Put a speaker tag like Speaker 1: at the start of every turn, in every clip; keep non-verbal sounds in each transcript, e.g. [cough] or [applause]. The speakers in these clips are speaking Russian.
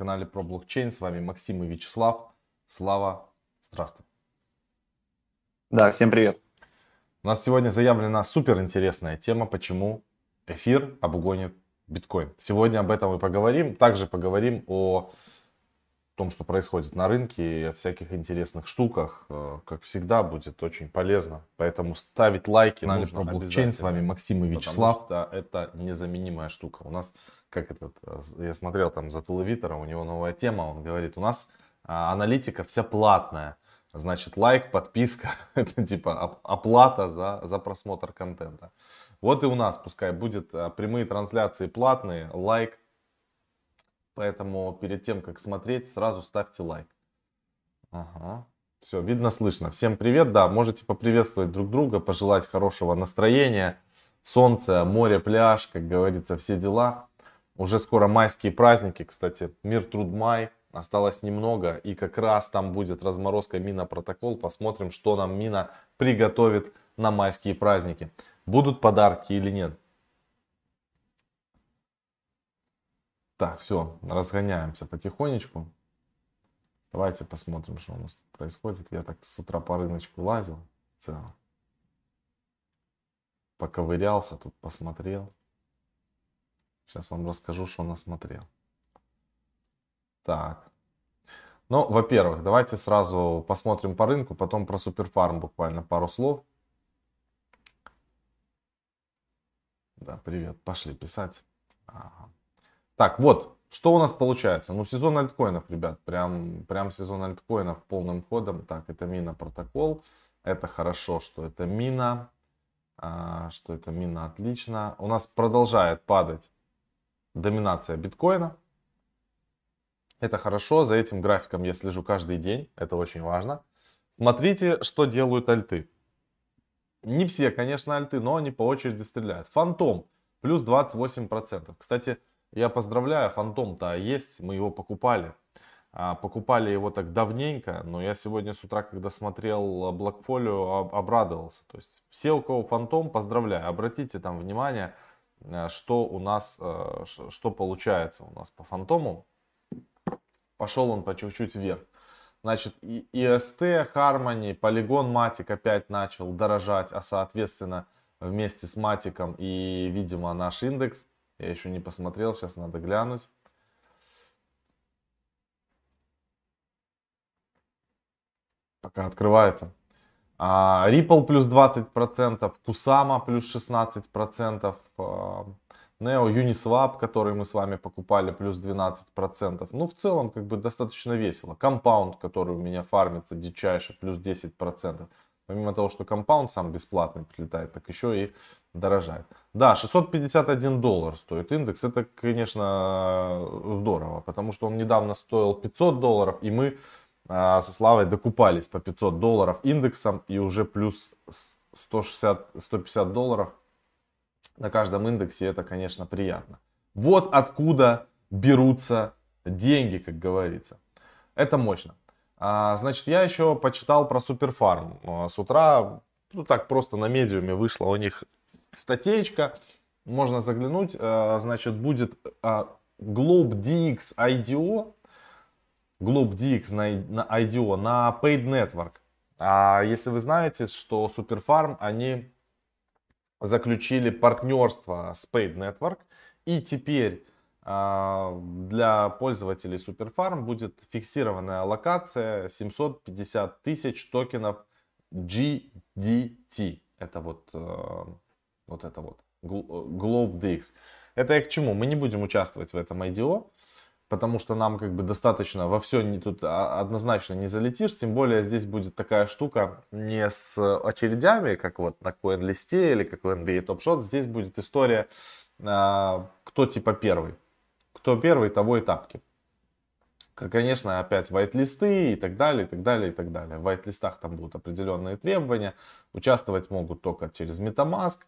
Speaker 1: канале про блокчейн. С вами Максим и Вячеслав. Слава, здравствуй.
Speaker 2: Да, всем привет.
Speaker 1: У нас сегодня заявлена супер интересная тема, почему эфир обугонит биткоин. Сегодня об этом мы поговорим. Также поговорим о том, что происходит на рынке о всяких интересных штуках. Э, как всегда, будет очень полезно. Поэтому ставить лайки
Speaker 2: на нужно про блокчейн.
Speaker 1: С вами Максим и Вячеслав. Потому что это незаменимая штука. У нас, как этот, э, я смотрел там за Туловитера, у него новая тема. Он говорит, у нас а, аналитика вся платная. Значит, лайк, подписка, [laughs] это типа оплата за, за просмотр контента. Вот и у нас пускай будет а, прямые трансляции платные, лайк. Поэтому перед тем, как смотреть, сразу ставьте лайк. Ага. Все, видно, слышно. Всем привет, да, можете поприветствовать друг друга, пожелать хорошего настроения, солнце, море, пляж, как говорится, все дела. Уже скоро майские праздники, кстати, мир, труд, май. Осталось немного, и как раз там будет разморозка Мина протокол. Посмотрим, что нам Мина приготовит на майские праздники. Будут подарки или нет? Так, все, разгоняемся потихонечку. Давайте посмотрим, что у нас тут происходит. Я так с утра по рыночку лазил в целом. Поковырялся, тут посмотрел. Сейчас вам расскажу, что насмотрел. Так. Ну, во-первых, давайте сразу посмотрим по рынку, потом про суперфарм буквально пару слов. Да, привет, пошли писать. Ага. Так, вот, что у нас получается? Ну, сезон альткоинов, ребят, прям, прям сезон альткоинов полным ходом. Так, это мина протокол. Это хорошо, что это мина. А, что это мина отлично. У нас продолжает падать доминация биткоина. Это хорошо, за этим графиком я слежу каждый день, это очень важно. Смотрите, что делают альты. Не все, конечно, альты, но они по очереди стреляют. Фантом плюс 28%. Кстати, я поздравляю, Фантом-то есть, мы его покупали. А, покупали его так давненько, но я сегодня с утра, когда смотрел Блокфолио, обрадовался. То есть все, у кого Фантом, поздравляю. Обратите там внимание, что у нас, э, что получается у нас по Фантому пошел он по чуть-чуть вверх. Значит, IST, Harmony, Polygon, Matic опять начал дорожать, а соответственно вместе с Матиком и, видимо, наш индекс. Я еще не посмотрел, сейчас надо глянуть. Пока открывается. А, Ripple плюс 20%, Kusama плюс 16%, Neo Uniswap, который мы с вами покупали, плюс 12%. Ну, в целом, как бы достаточно весело. Compound, который у меня фармится дичайше, плюс 10%. Помимо того, что Compound сам бесплатный прилетает, так еще и дорожает. Да, 651 доллар стоит индекс. Это, конечно, здорово, потому что он недавно стоил 500 долларов, и мы а, со Славой докупались по 500 долларов индексом, и уже плюс 160-150 долларов на каждом индексе, это, конечно, приятно. Вот откуда берутся деньги, как говорится. Это мощно. А, значит, я еще почитал про Суперфарм. А, с утра, ну так просто на медиуме вышла у них статейка. Можно заглянуть. А, значит, будет Globe DX IDO. Globe DX на, IDO на Paid Network. А если вы знаете, что Суперфарм, они заключили партнерство с Paid Network. И теперь а, для пользователей Superfarm будет фиксированная локация 750 тысяч токенов GDT. Это вот, э, вот это вот, Globe DX. Это я к чему? Мы не будем участвовать в этом IDO потому что нам как бы достаточно во все не, тут однозначно не залетишь, тем более здесь будет такая штука не с очередями, как вот на CoinList или как в NBA Top Shot, здесь будет история, а, кто типа первый, кто первый, того и тапки. Конечно, опять вайт-листы и так далее, и так далее, и так далее. В вайт-листах там будут определенные требования. Участвовать могут только через MetaMask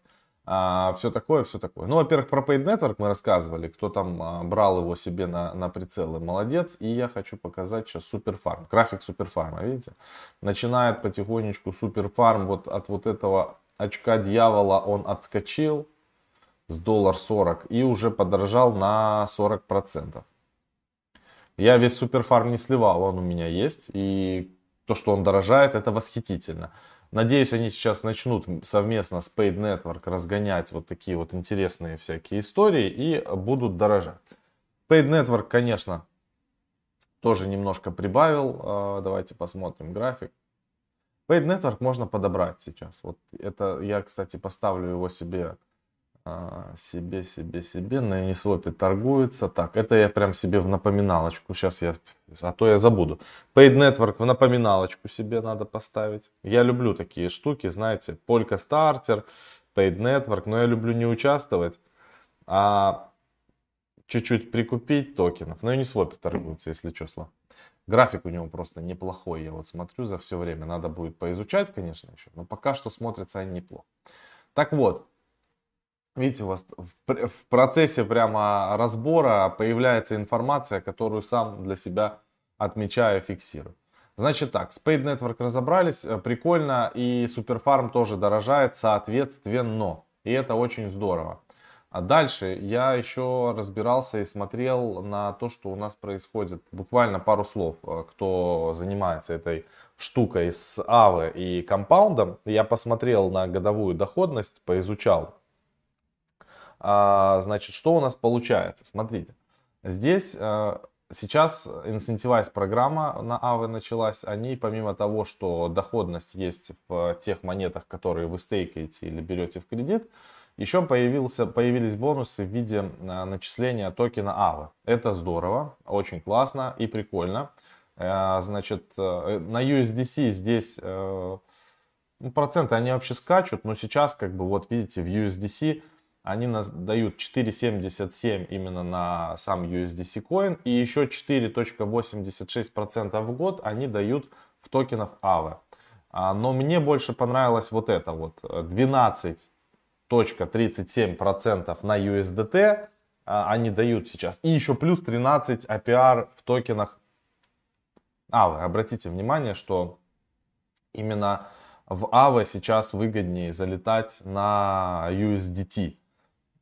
Speaker 1: а, все такое, все такое. Ну, во-первых, про Paid Network мы рассказывали, кто там а, брал его себе на, на прицелы, молодец. И я хочу показать сейчас Суперфарм, график Суперфарма, видите? Начинает потихонечку Суперфарм вот от вот этого очка дьявола он отскочил с доллар 40 и уже подорожал на 40 процентов. Я весь суперфарм не сливал, он у меня есть. И то, что он дорожает, это восхитительно. Надеюсь, они сейчас начнут совместно с Paid Network разгонять вот такие вот интересные всякие истории и будут дорожать. Paid Network, конечно, тоже немножко прибавил. А, давайте посмотрим график. Paid Network можно подобрать сейчас. Вот это я, кстати, поставлю его себе себе, себе, себе, на Uniswap торгуется. Так, это я прям себе в напоминалочку. Сейчас я, а то я забуду. Paid Network в напоминалочку себе надо поставить. Я люблю такие штуки, знаете, Polka Starter, Paid Network, но я люблю не участвовать, а чуть-чуть прикупить токенов. На Uniswap торгуется, если что. График у него просто неплохой, я вот смотрю за все время. Надо будет поизучать, конечно, еще, но пока что смотрится они неплохо. Так вот, Видите, у вас в, процессе прямо разбора появляется информация, которую сам для себя отмечаю, фиксирую. Значит так, Paid Network разобрались, э, прикольно, и Superfarm тоже дорожает, соответственно. И это очень здорово. А дальше я еще разбирался и смотрел на то, что у нас происходит. Буквально пару слов, э, кто занимается этой штукой с АВы и компаундом. Я посмотрел на годовую доходность, поизучал а, значит, что у нас получается? Смотрите, здесь а, сейчас Incentivize программа на АВы началась. Они помимо того, что доходность есть в тех монетах, которые вы стейкаете или берете в кредит, еще появился, появились бонусы в виде а, начисления токена АВы. Это здорово, очень классно и прикольно. Значит, э, на USDC здесь э, ну, проценты они вообще скачут, но сейчас как бы вот видите в USDC они нас дают 4,77 именно на сам USDC coin и еще 4.86% в год они дают в токенах AVE. А, но мне больше понравилось вот это вот 12.37% на USDT а, они дают сейчас. И еще плюс 13 APR в токенах AVE. Обратите внимание, что именно в AVE сейчас выгоднее залетать на USDT.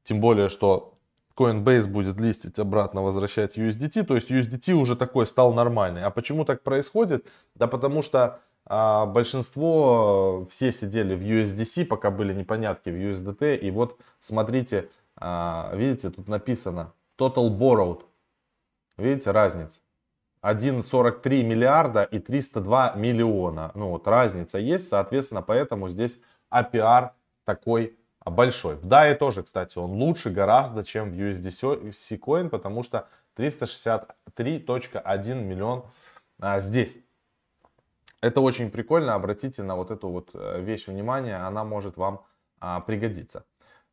Speaker 1: Тем более, что Coinbase будет листить обратно, возвращать USDT. То есть USDT уже такой стал нормальный. А почему так происходит? Да потому что а, большинство, все сидели в USDC, пока были непонятки в USDT. И вот смотрите, а, видите, тут написано Total Borrowed. Видите разница? 1,43 миллиарда и 302 миллиона. Ну вот разница есть, соответственно, поэтому здесь APR такой а большой. В DAI тоже, кстати, он лучше гораздо, чем в USDC Coin, потому что 363.1 миллион а, здесь. Это очень прикольно, обратите на вот эту вот э, вещь внимание, она может вам а, пригодиться.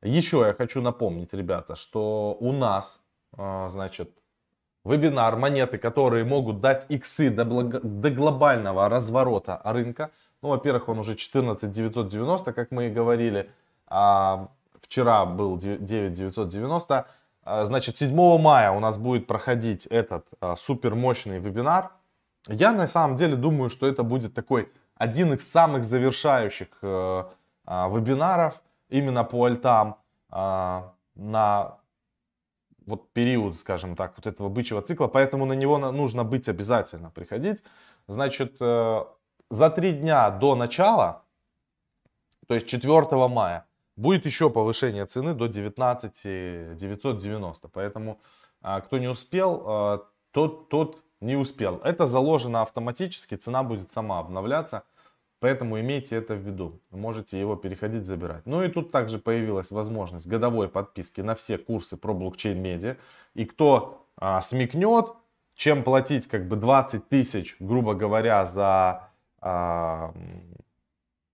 Speaker 1: Еще я хочу напомнить, ребята, что у нас, а, значит, вебинар, монеты, которые могут дать иксы до, благо, до глобального разворота рынка. Ну, во-первых, он уже 14 990, как мы и говорили. А, вчера был 9990. А, значит, 7 мая у нас будет проходить этот а, супер мощный вебинар. Я на самом деле думаю, что это будет такой один из самых завершающих э, вебинаров именно по альтам на вот период, скажем так, вот этого бычьего цикла, поэтому на него нужно быть обязательно, приходить. Значит, э, за три дня до начала, то есть 4 мая, Будет еще повышение цены до 19 990. Поэтому а, кто не успел, а, тот, тот не успел. Это заложено автоматически, цена будет сама обновляться. Поэтому имейте это в виду. Можете его переходить, забирать. Ну и тут также появилась возможность годовой подписки на все курсы про блокчейн-медиа. И кто а, смекнет, чем платить как бы 20 тысяч, грубо говоря, за а,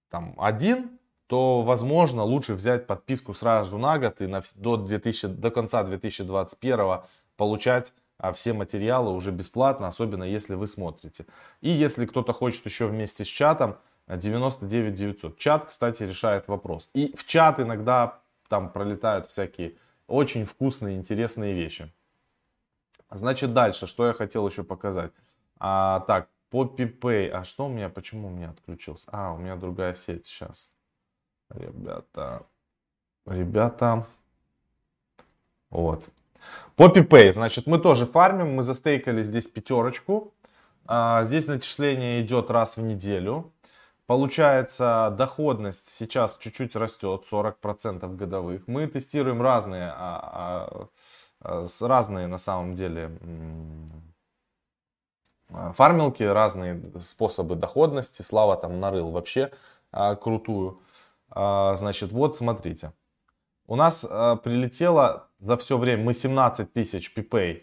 Speaker 1: там, один то, возможно, лучше взять подписку сразу на год и на, до, 2000, до конца 2021 получать а, все материалы уже бесплатно, особенно если вы смотрите. И если кто-то хочет еще вместе с чатом, 99 900. Чат, кстати, решает вопрос. И в чат иногда там пролетают всякие очень вкусные, интересные вещи. Значит, дальше, что я хотел еще показать. А, так, Poppy Pay. А что у меня, почему у меня отключился? А, у меня другая сеть сейчас. Ребята, ребята, вот. По PPay, значит, мы тоже фармим, мы застейкали здесь пятерочку. А, здесь начисление идет раз в неделю. Получается, доходность сейчас чуть-чуть растет, 40% годовых. Мы тестируем разные, а, а, разные на самом деле фармилки, разные способы доходности. Слава там нарыл вообще крутую. Значит, вот смотрите. У нас прилетело за все время, мы 17 тысяч PPay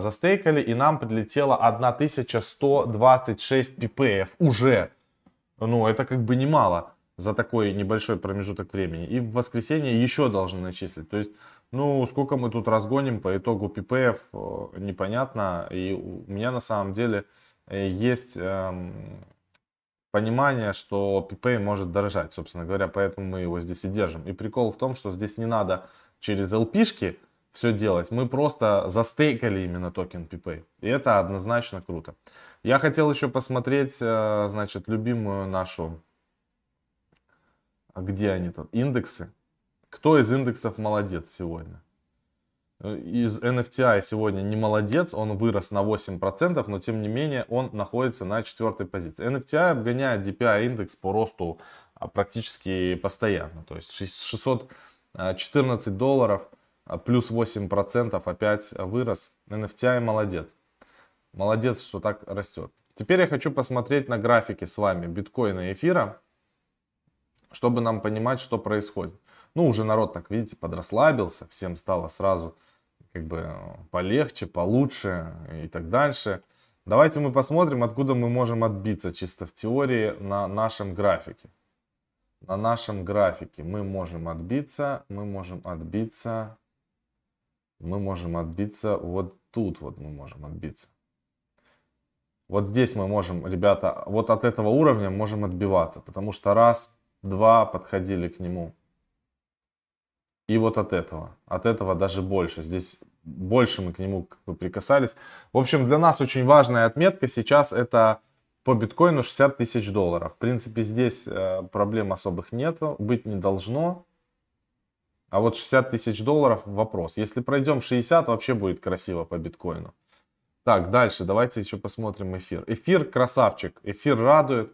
Speaker 1: застейкали, и нам прилетело 1126 PPF уже ну, это как бы немало за такой небольшой промежуток времени. И в воскресенье еще должны начислить. То есть, ну, сколько мы тут разгоним по итогу ППФ, э, непонятно. И у меня на самом деле э, есть эм, понимание, что PPA может дорожать, собственно говоря, поэтому мы его здесь и держим. И прикол в том, что здесь не надо через LP-шки все делать. Мы просто застейкали именно токен PPay. И это однозначно круто. Я хотел еще посмотреть, э, значит, любимую нашу, где они тут, индексы. Кто из индексов молодец сегодня? Э, из NFTI сегодня не молодец, он вырос на 8%, но тем не менее он находится на четвертой позиции. NFTI обгоняет DPI индекс по росту а, практически постоянно. То есть 614 долларов а, плюс 8% опять вырос. NFTI молодец. Молодец, что так растет. Теперь я хочу посмотреть на графики с вами биткоина и эфира, чтобы нам понимать, что происходит. Ну, уже народ, так видите, подрасслабился, всем стало сразу как бы полегче, получше и так дальше. Давайте мы посмотрим, откуда мы можем отбиться чисто в теории на нашем графике. На нашем графике мы можем отбиться, мы можем отбиться, мы можем отбиться вот тут вот мы можем отбиться. Вот здесь мы можем, ребята, вот от этого уровня можем отбиваться, потому что раз, два подходили к нему. И вот от этого, от этого даже больше. Здесь больше мы к нему как бы прикасались. В общем, для нас очень важная отметка сейчас это по биткоину 60 тысяч долларов. В принципе, здесь э, проблем особых нету, быть не должно. А вот 60 тысяч долларов вопрос. Если пройдем 60, вообще будет красиво по биткоину. Так, дальше давайте еще посмотрим эфир. Эфир красавчик, эфир радует.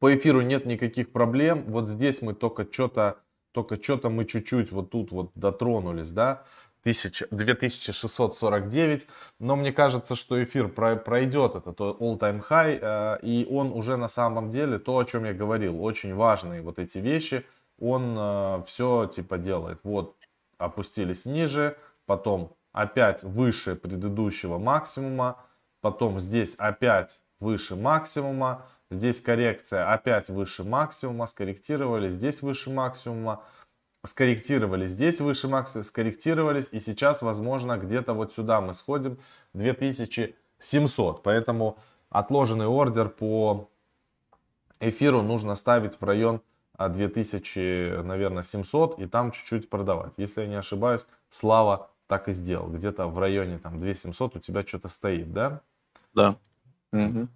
Speaker 1: По эфиру нет никаких проблем. Вот здесь мы только что-то, только что-то мы чуть-чуть вот тут вот дотронулись, да. 2649, но мне кажется, что эфир пройдет этот all-time high, э, и он уже на самом деле, то, о чем я говорил, очень важные вот эти вещи, он э, все типа делает. Вот опустились ниже, потом опять выше предыдущего максимума, потом здесь опять выше максимума, здесь коррекция опять выше максимума, скорректировали, здесь выше максимума, скорректировали, здесь выше максимума, скорректировались, и сейчас, возможно, где-то вот сюда мы сходим, 2700, поэтому отложенный ордер по эфиру нужно ставить в район 2000, наверное, 700 и там чуть-чуть продавать. Если я не ошибаюсь, Слава так и сделал. Где-то в районе там 2700 у тебя что-то стоит, да?
Speaker 2: Да. Угу.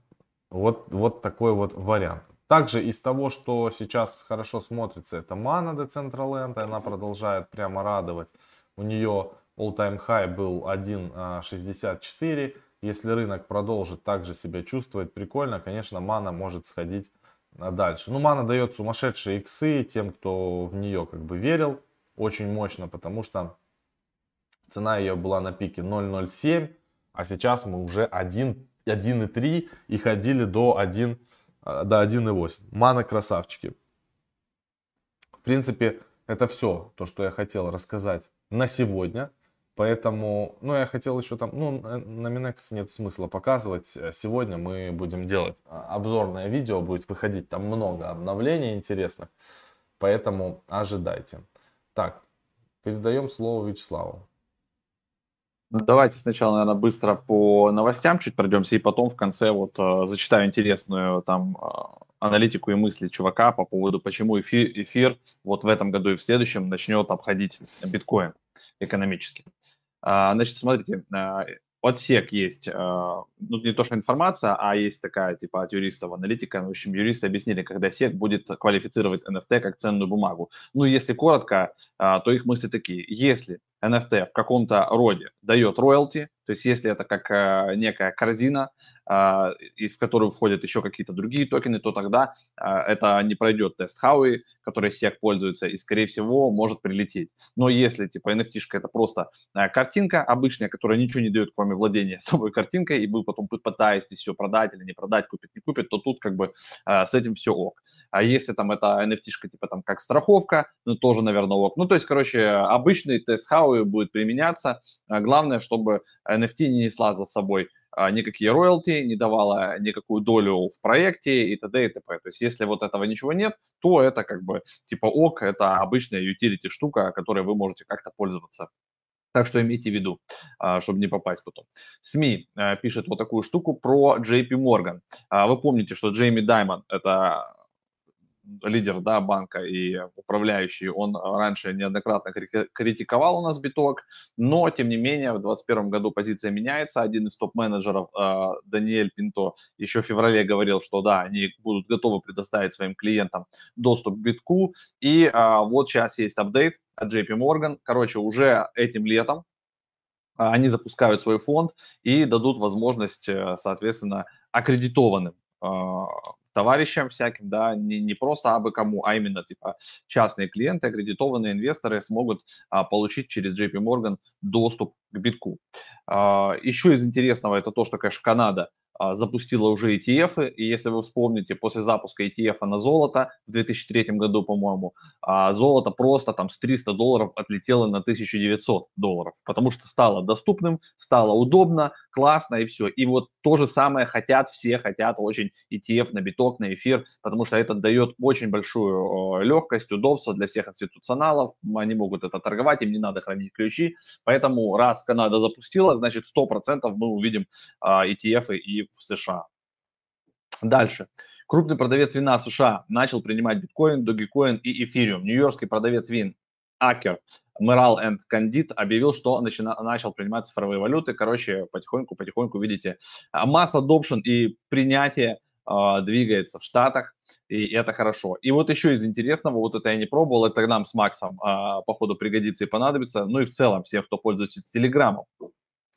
Speaker 1: Вот, вот такой вот вариант. Также из того, что сейчас хорошо смотрится, это Mana Decentraland, она продолжает прямо радовать. У нее all-time high был 1.64. Если рынок продолжит также себя чувствовать прикольно, конечно, Mana может сходить дальше. Ну, Mana дает сумасшедшие иксы тем, кто в нее как бы верил очень мощно, потому что Цена ее была на пике 0.07, а сейчас мы уже 1.3 и ходили до 1 э, до 1.8. Мана красавчики. В принципе, это все, то, что я хотел рассказать на сегодня. Поэтому, ну, я хотел еще там, ну, на Minex нет смысла показывать. Сегодня мы будем делать а, обзорное видео, будет выходить там много обновлений интересных. Поэтому ожидайте. Так, передаем слово Вячеславу.
Speaker 2: Ну, давайте сначала, наверное, быстро по новостям чуть пройдемся, и потом в конце вот э, зачитаю интересную там э, аналитику и мысли чувака по поводу, почему эфир, эфир вот в этом году и в следующем начнет обходить биткоин экономически. А, значит, смотрите, э, отсек есть, э, ну не то что информация, а есть такая типа от юристов аналитика. В общем, юристы объяснили, когда сек будет квалифицировать NFT как ценную бумагу. Ну, если коротко, э, то их мысли такие. Если NFT в каком-то роде дает роялти, то есть если это как э, некая корзина, э, и в которую входят еще какие-то другие токены, то тогда э, это не пройдет тест Хауи, который SEC пользуется, и, скорее всего, может прилететь. Но если, типа, NFT это просто э, картинка обычная, которая ничего не дает, кроме владения [laughs] самой картинкой, и вы потом пытаетесь ее продать или не продать, купить, не купить, то тут как бы э, с этим все ок. А если там это NFT типа там как страховка, ну тоже, наверное, ок. Ну, то есть, короче, обычный тест Хауи будет применяться. Главное, чтобы NFT не несла за собой а, никакие роялти, не давала никакую долю в проекте и т.д. и т.п. То есть если вот этого ничего нет, то это как бы типа ок, это обычная utility штука, которой вы можете как-то пользоваться. Так что имейте в виду, а, чтобы не попасть потом. СМИ пишет вот такую штуку про JP Morgan. А, вы помните, что Джейми Даймон – это лидер да, банка и управляющий, он раньше неоднократно критиковал у нас биток, но, тем не менее, в 2021 году позиция меняется. Один из топ-менеджеров, э, Даниэль Пинто, еще в феврале говорил, что да, они будут готовы предоставить своим клиентам доступ к битку. И э, вот сейчас есть апдейт от JP Morgan. Короче, уже этим летом они запускают свой фонд и дадут возможность, э, соответственно, аккредитованным товарищам всяким, да, не, не просто абы кому, а именно типа частные клиенты, аккредитованные инвесторы смогут а, получить через JP Morgan доступ к битку. А, еще из интересного это то, что, конечно, Канада а, запустила уже ETF, и если вы вспомните, после запуска ETF на золото в 2003 году, по-моему, а, золото просто там с 300 долларов отлетело на 1900 долларов, потому что стало доступным, стало удобно, классно и все. И вот то же самое хотят все, хотят очень ETF на биток, на эфир, потому что это дает очень большую легкость, удобство для всех институционалов, они могут это торговать, им не надо хранить ключи, поэтому раз Канада запустила, значит 100% мы увидим ETF и в США. Дальше. Крупный продавец вина США начал принимать биткоин, догикоин и эфириум. Нью-Йоркский продавец вин Акер, Мерал и Кандид объявил, что начина, начал принимать цифровые валюты. Короче, потихоньку-потихоньку, видите, масса adoption и принятие э, двигается в Штатах, и это хорошо. И вот еще из интересного, вот это я не пробовал, это нам с Максом э, по ходу пригодится и понадобится, ну и в целом всех, кто пользуется Телеграмом.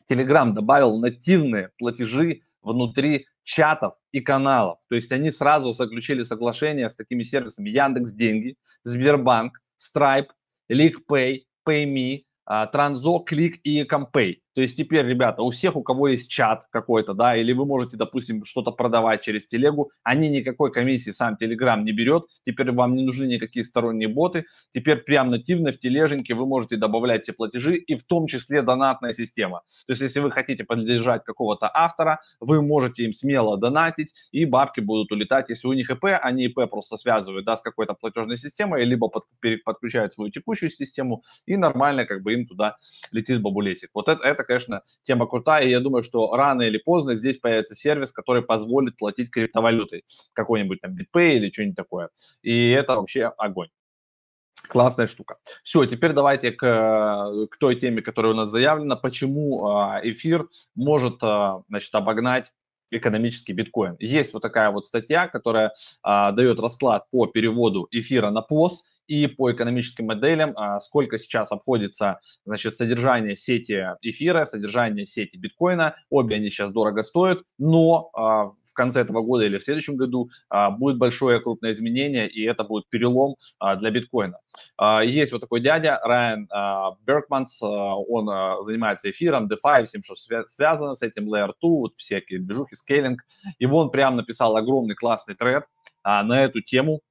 Speaker 2: Телеграм добавил нативные платежи внутри чатов и каналов. То есть они сразу заключили соглашение с такими сервисами Яндекс Деньги, Сбербанк, Stripe, LeakPay, PayMe, Транзо, Клик и Компей. То есть теперь, ребята, у всех, у кого есть чат какой-то, да, или вы можете, допустим, что-то продавать через телегу, они никакой комиссии сам Telegram не берет, теперь вам не нужны никакие сторонние боты, теперь прям нативно в тележеньке вы можете добавлять все платежи и в том числе донатная система. То есть если вы хотите поддержать какого-то автора, вы можете им смело донатить и бабки будут улетать. Если у них ИП, они ИП просто связывают, да, с какой-то платежной системой, либо под, подключают свою текущую систему и нормально как бы им туда летит бабулесик. Вот это, это конечно, тема крутая, и я думаю, что рано или поздно здесь появится сервис, который позволит платить криптовалютой, какой-нибудь там BitPay или что-нибудь такое. И это вообще огонь. Классная штука. Все, теперь давайте к, к той теме, которая у нас заявлена. Почему а, эфир может а, значит, обогнать экономический биткоин. Есть вот такая вот статья, которая а, дает расклад по переводу эфира на POS и по экономическим моделям, а, сколько сейчас обходится значит, содержание сети эфира, содержание сети биткоина. Обе они сейчас дорого стоят, но а, в конце этого года или в следующем году а, будет большое крупное изменение, и это будет перелом для биткоина. Есть вот такой дядя, Райан Беркманс, он занимается эфиром, DeFi, всем, что связано с этим, Layer 2, вот всякие движухи, скейлинг. И он прям написал огромный классный тред на эту тему,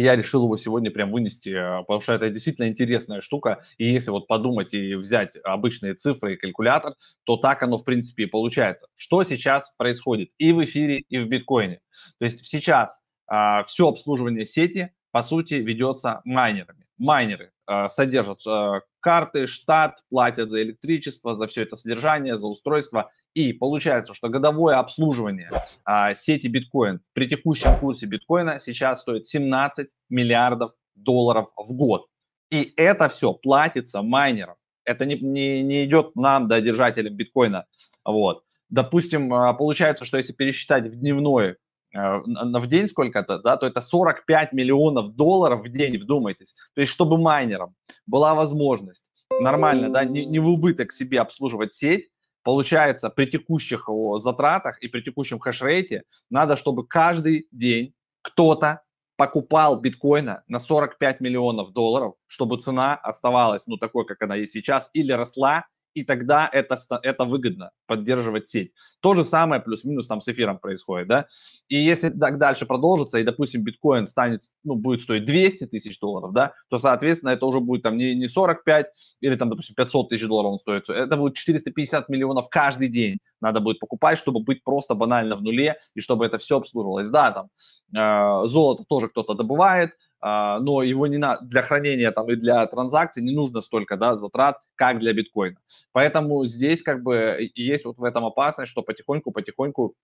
Speaker 2: я решил его сегодня прям вынести, э, потому что это действительно интересная штука. И если вот подумать и взять обычные цифры и калькулятор, то так оно в принципе и получается. Что сейчас происходит и в эфире, и в биткоине? То есть сейчас а, все обслуживание сети, по сути, ведется майнерами. Майнеры а, содержат а, карты, штат, платят за электричество, за все это содержание, за устройство и получается, что годовое обслуживание а, сети биткоин при текущем курсе биткоина сейчас стоит 17 миллиардов долларов в год. И это все платится майнерам. Это не, не, не идет нам, до держателям биткоина. Вот. Допустим, а, получается, что если пересчитать в дневной в день сколько-то, да, то это 45 миллионов долларов в день, вдумайтесь. То есть, чтобы майнерам была возможность нормально, да, не, не в убыток себе обслуживать сеть, получается при текущих затратах и при текущем хешрейте надо, чтобы каждый день кто-то покупал биткоина на 45 миллионов долларов, чтобы цена оставалась, ну, такой, как она есть сейчас, или росла, и тогда это, это выгодно поддерживать сеть. То же самое плюс-минус там с эфиром происходит, да. И если так дальше продолжится, и, допустим, биткоин станет, ну, будет стоить 200 тысяч долларов, да, то, соответственно, это уже будет там не, не 45 или там, допустим, 500 тысяч долларов он стоит, это будет 450 миллионов каждый день надо будет покупать, чтобы быть просто банально в нуле и чтобы это все обслуживалось. Да, там э, золото тоже кто-то добывает, но его не на, для хранения там и для транзакций не нужно столько да, затрат, как для биткоина. Поэтому здесь как бы есть вот в этом опасность, что потихоньку-потихоньку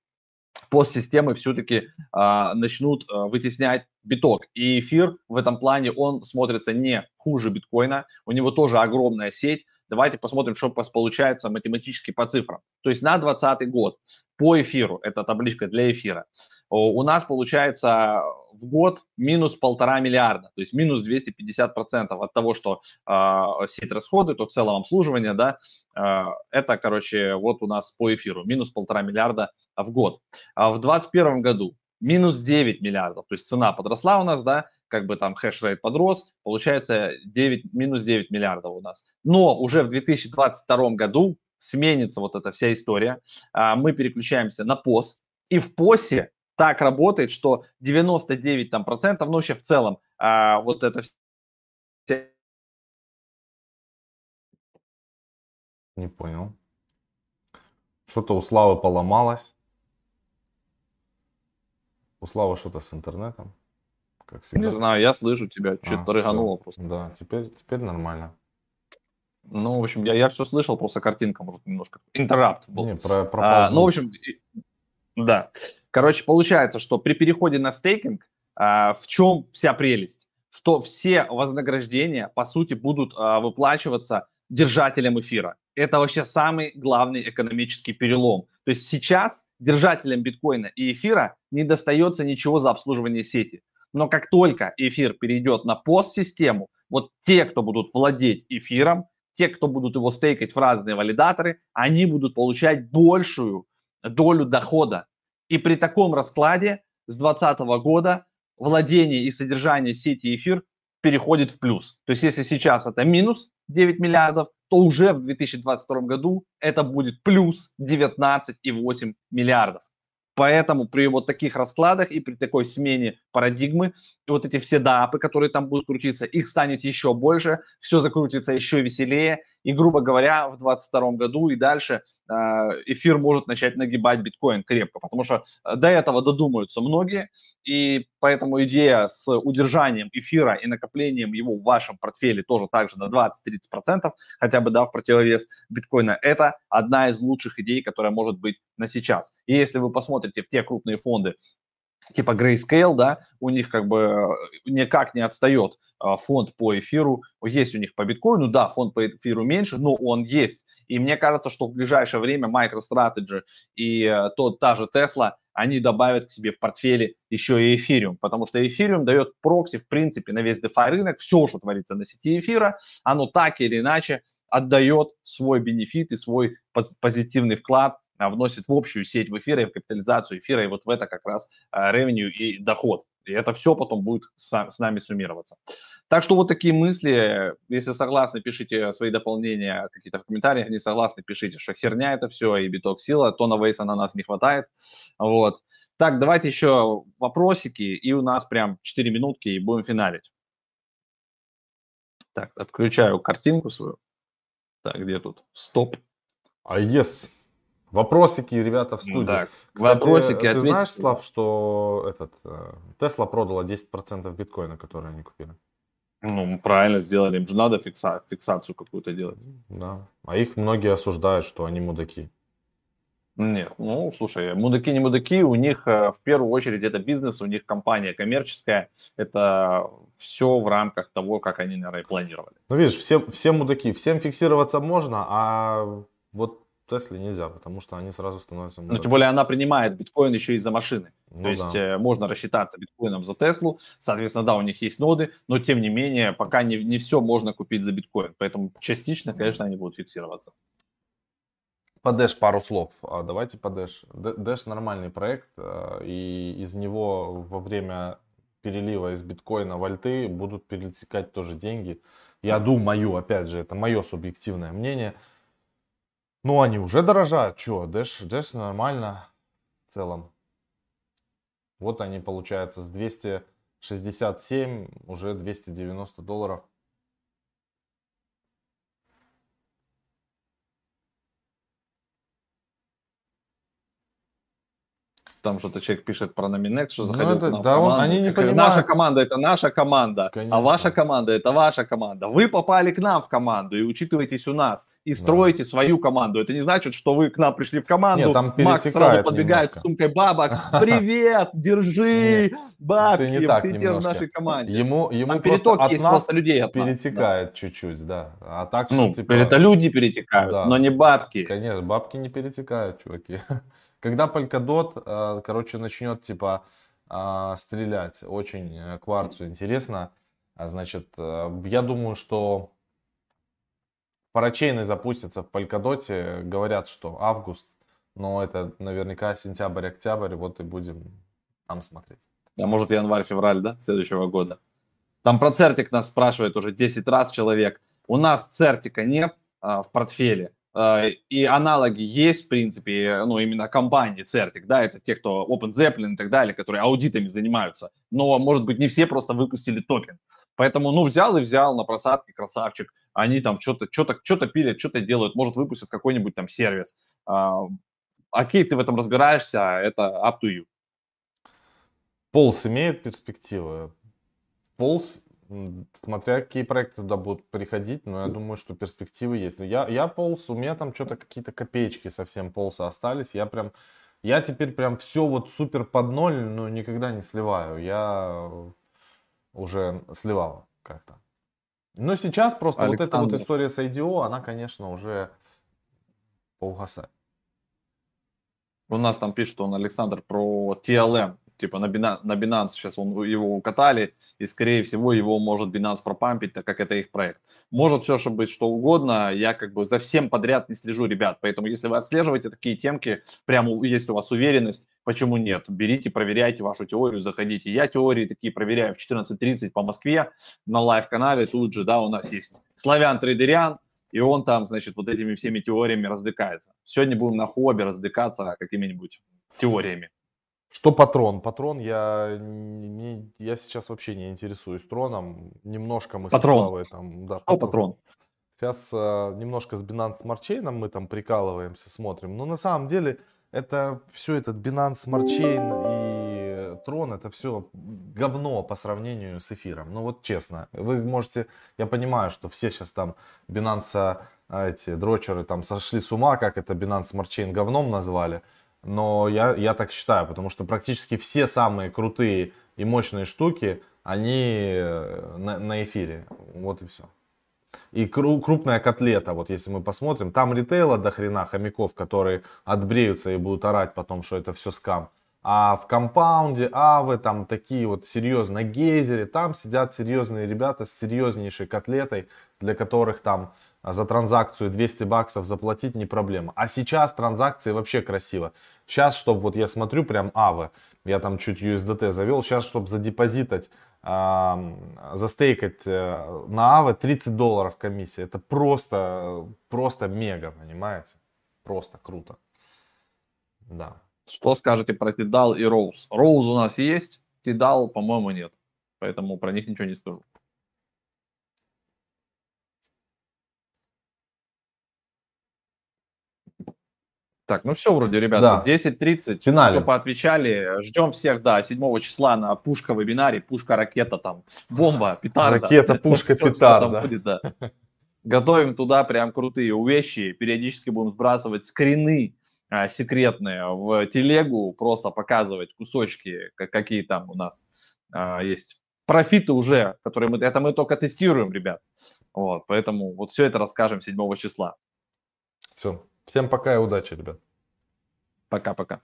Speaker 2: постсистемы все-таки а, начнут а, вытеснять биток. И эфир в этом плане, он смотрится не хуже биткоина, у него тоже огромная сеть, Давайте посмотрим, что получается математически по цифрам. То есть на 2020 год по эфиру, это табличка для эфира, у нас получается в год минус полтора миллиарда, то есть минус 250 процентов от того, что э, сеть расходует, от целого обслуживания, да, э, это, короче, вот у нас по эфиру минус полтора миллиарда в год. А в 2021 году минус 9 миллиардов, то есть цена подросла у нас, да, как бы там хэш-рейт подрос, получается 9, минус 9 миллиардов у нас. Но уже в 2022 году сменится вот эта вся история, а, мы переключаемся на PoS, и в PoS так работает, что 99 там, процентов, ну вообще в целом, а, вот это все...
Speaker 1: Не понял. Что-то у Славы поломалось. У Славы что-то с интернетом.
Speaker 2: Как всегда. Не знаю, я слышу тебя, что-то а, рыгануло
Speaker 1: просто. Да, теперь, теперь нормально.
Speaker 2: Ну, в общем, я, я все слышал, просто картинка, может, немножко... Интеррапт был.
Speaker 1: Не, про, про
Speaker 2: а, ну, в общем, да. Короче, получается, что при переходе на стейкинг, а, в чем вся прелесть? Что все вознаграждения, по сути, будут а, выплачиваться держателям эфира. Это вообще самый главный экономический перелом. То есть сейчас держателям биткоина и эфира не достается ничего за обслуживание сети. Но как только эфир перейдет на постсистему, вот те, кто будут владеть эфиром, те, кто будут его стейкать в разные валидаторы, они будут получать большую долю дохода. И при таком раскладе с 2020 года владение и содержание сети эфир переходит в плюс. То есть если сейчас это минус 9 миллиардов, то уже в 2022 году это будет плюс 19,8 миллиардов. Поэтому при вот таких раскладах и при такой смене парадигмы, и вот эти все дапы, которые там будут крутиться, их станет еще больше, все закрутится еще веселее, и, грубо говоря, в 2022 году и дальше э, эфир может начать нагибать биткоин крепко, потому что э, до этого додумаются многие, и поэтому идея с удержанием эфира и накоплением его в вашем портфеле тоже также на 20-30%, хотя бы, да, в противовес биткоина, это одна из лучших идей, которая может быть на сейчас. И если вы посмотрите в те крупные фонды, типа Grayscale, да, у них как бы э, никак не отстает а, фонд по эфиру, есть у них по биткоину, да, фонд по эфиру меньше, но он есть. И мне кажется, что в ближайшее время MicroStrategy и э, тот, та же Tesla, они добавят к себе в портфеле еще и эфириум, потому что эфириум дает прокси, в принципе, на весь DeFi рынок, все, что творится на сети эфира, оно так или иначе отдает свой бенефит и свой позитивный вклад вносит в общую сеть в эфира и в капитализацию эфира, и вот в это как раз ревеню и доход. И это все потом будет с, с нами суммироваться. Так что вот такие мысли. Если согласны, пишите свои дополнения какие-то в комментариях. Не согласны, пишите, что херня это все, и биток сила, тона вейса на нас не хватает. Вот. Так, давайте еще вопросики, и у нас прям 4 минутки, и будем финалить. Так, отключаю картинку свою. Так, где тут? Стоп.
Speaker 1: А yes. Вопросики, ребята, в студии. Да,
Speaker 2: Кстати, вопросики
Speaker 1: ты знаешь, Слав, что этот Тесла продала 10% биткоина, которые они купили?
Speaker 2: Ну, правильно сделали. Им же надо фикса, фиксацию какую-то делать.
Speaker 1: Да. А их многие осуждают, что они мудаки.
Speaker 2: Нет, ну, слушай, мудаки не мудаки, у них э, в первую очередь это бизнес, у них компания коммерческая, это все в рамках того, как они, наверное, планировали.
Speaker 1: Ну, видишь, все, все мудаки, всем фиксироваться можно, а вот Тесле нельзя, потому что они сразу становятся...
Speaker 2: Ну, тем более она принимает биткоин еще из-за машины.
Speaker 1: Ну,
Speaker 2: То есть
Speaker 1: да.
Speaker 2: э, можно рассчитаться биткоином за Теслу, соответственно, да, у них есть ноды, но тем не менее, пока не, не все можно купить за биткоин. Поэтому частично, конечно, они будут фиксироваться.
Speaker 1: По Dash пару слов. А, Давайте по Dash. Dash нормальный проект, а, и из него во время перелива из биткоина в альты будут перетекать тоже деньги. Я думаю, опять же, это мое субъективное мнение. Ну, они уже дорожают. Че, Dash, Dash нормально в целом. Вот они, получается, с 267 уже 290 долларов.
Speaker 2: Там что-то человек пишет про Номинекс, что
Speaker 1: Ну,
Speaker 2: заходил
Speaker 1: это-
Speaker 2: в
Speaker 1: да он- они не
Speaker 2: Как,
Speaker 1: понимают.
Speaker 2: Наша команда это наша команда,
Speaker 1: Конечно.
Speaker 2: а ваша команда это ваша команда. Вы попали к нам в команду и учитываетесь у нас и строите свою команду. Это не значит, что вы к нам пришли в команду.
Speaker 1: Нет, там
Speaker 2: Макс сразу подбегает
Speaker 1: немножко.
Speaker 2: с сумкой бабок. [laughs] Привет, держи бабки,
Speaker 1: Ты не так
Speaker 2: ты теперь в
Speaker 1: немножко.
Speaker 2: нашей команде.
Speaker 1: Ему, ему
Speaker 2: Там
Speaker 1: просто
Speaker 2: переток
Speaker 1: от
Speaker 2: есть
Speaker 1: нас
Speaker 2: просто людей от да.
Speaker 1: перетекает чуть-чуть, да. А так,
Speaker 2: Ну,
Speaker 1: что, типа,
Speaker 2: это люди перетекают,
Speaker 1: Да.
Speaker 2: но не бабки.
Speaker 1: конечно, бабки не перетекают, чуваки. [laughs] Когда Polkadot, э, короче, начнет, типа, а, стрелять очень э, кварцу интересно, а, значит, э, я думаю, что парачейны запустятся в Polkadot, говорят, что август, но это наверняка сентябрь-октябрь, вот и будем там смотреть.
Speaker 2: А может январь-февраль, да, следующего года. Там про Цертик нас спрашивает уже 10 раз человек. У нас Цертика нет а, в портфеле. А, и аналоги есть, в принципе, ну, именно компании Цертик, да, это те, кто Open Zeppelin и так далее, которые аудитами занимаются. Но, может быть, не все просто выпустили токен. Поэтому, ну, взял и взял на просадке, красавчик. Они там что-то что-то что-то пилят, что-то делают, может, выпустят какой-нибудь там сервис. А, окей, ты в этом разбираешься, это up to you.
Speaker 1: Полс имеет перспективы. Полс, смотря какие проекты туда будут приходить, но я думаю, что перспективы есть. Я, я Полс, у меня там что-то какие-то копеечки совсем Полса остались. Я прям, я теперь прям все вот супер под ноль, ну, никогда не сливаю. Я уже сливал как-то. Но сейчас просто вот эта вот
Speaker 2: Александр.
Speaker 1: история с IDO, она, конечно, уже поугасает.
Speaker 2: У нас там пишет он, Александр, про TLM. Типа на Binance, на Binance сейчас он, его укатали, и скорее всего его может Binance пропампить, так как это их проект. Может все что быть что угодно, я как бы за всем подряд не слежу, ребят. Поэтому если вы отслеживаете такие темки, прямо есть у вас уверенность, почему нет? Берите, проверяйте вашу теорию, заходите. Я теории такие проверяю в 14.30 по Москве на лайв-канале. Тут же, да, у нас есть Славян Трейдерян, и он там, значит, вот этими всеми теориями развлекается. Сегодня будем на хобби развлекаться какими-нибудь теориями.
Speaker 1: Что патрон? Патрон я, не, я сейчас вообще не интересуюсь троном. Немножко мы
Speaker 2: Патрон.
Speaker 1: со Славой там... Да,
Speaker 2: Что патрон?
Speaker 1: Сейчас э, немножко с Binance Smart Chain мы там прикалываемся, смотрим. Но на самом деле это все этот Binance Smart Chain и Трон, это все говно по сравнению с эфиром. Ну вот честно, вы можете, я понимаю, что все сейчас там Binance, а, эти дрочеры там сошли с ума, как это Binance Smart Chain говном назвали. Но я, я так считаю, потому что практически все самые крутые и мощные штуки, они э, на, на эфире. Вот и все. И кру- крупная котлета, вот если мы посмотрим, там ритейла до хрена хомяков, которые отбреются и будут орать потом, что это все скам. А в компаунде, авы, там такие вот серьезные гейзеры, там сидят серьезные ребята с серьезнейшей котлетой, для которых там а, за транзакцию 200 баксов заплатить не проблема. А сейчас транзакции вообще красиво. Сейчас, чтобы вот я смотрю прям авы, я там чуть USDT завел, сейчас, чтобы задепозитать, ам, застейкать э, на авы 30 долларов комиссия. Это просто, просто мега, понимаете? Просто круто. Да.
Speaker 2: Что скажете про Тидал и Роуз? Роуз у нас есть, Тидал, по-моему, нет. Поэтому про них ничего не скажу. Так, ну все вроде, ребята,
Speaker 1: Да.
Speaker 2: 10.30.
Speaker 1: Финале.
Speaker 2: Кто поотвечали. Ждем всех, да, 7 числа на пушка-вебинаре. Пушка-ракета там, бомба, петарда.
Speaker 1: Ракета, [laughs] пушка,
Speaker 2: что
Speaker 1: петарда.
Speaker 2: будет, да. Готовим туда прям крутые вещи. Периодически будем сбрасывать скрины а, секретные в телегу, просто показывать кусочки, как- какие там у нас а, есть профиты уже, которые мы, это мы только тестируем, ребят. Вот, поэтому вот все это расскажем 7 числа.
Speaker 1: Все. Всем пока и удачи, ребят.
Speaker 2: Пока-пока.